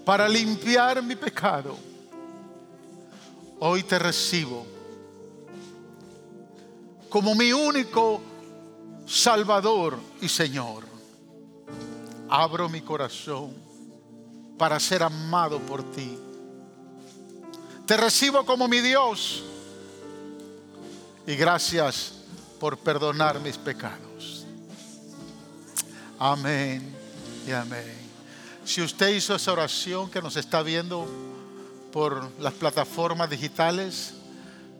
para limpiar mi pecado. Hoy te recibo como mi único Salvador y Señor. Abro mi corazón para ser amado por ti. Te recibo como mi Dios. Y gracias por perdonar mis pecados. Amén y amén. Si usted hizo esa oración que nos está viendo por las plataformas digitales,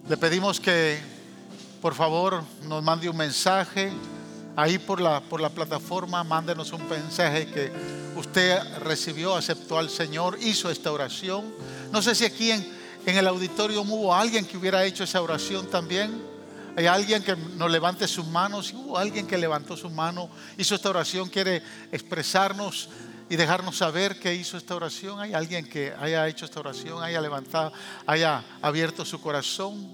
le pedimos que por favor nos mande un mensaje ahí por la, por la plataforma, mándenos un mensaje que usted recibió, aceptó al Señor, hizo esta oración. No sé si aquí en, en el auditorio hubo alguien que hubiera hecho esa oración también. Hay alguien que nos levante sus manos. Si hubo alguien que levantó su mano, hizo esta oración, quiere expresarnos y dejarnos saber que hizo esta oración. Hay alguien que haya hecho esta oración, haya levantado, haya abierto su corazón.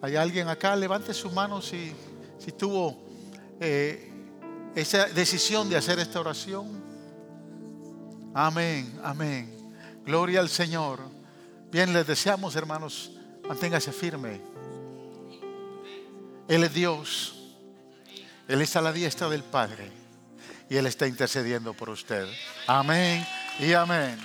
Hay alguien acá, levante su mano si, si tuvo eh, esa decisión de hacer esta oración. Amén, amén. Gloria al Señor. Bien, les deseamos, hermanos, manténgase firme. Él es Dios. Él está a la diestra del Padre. Y Él está intercediendo por usted. Amén y amén.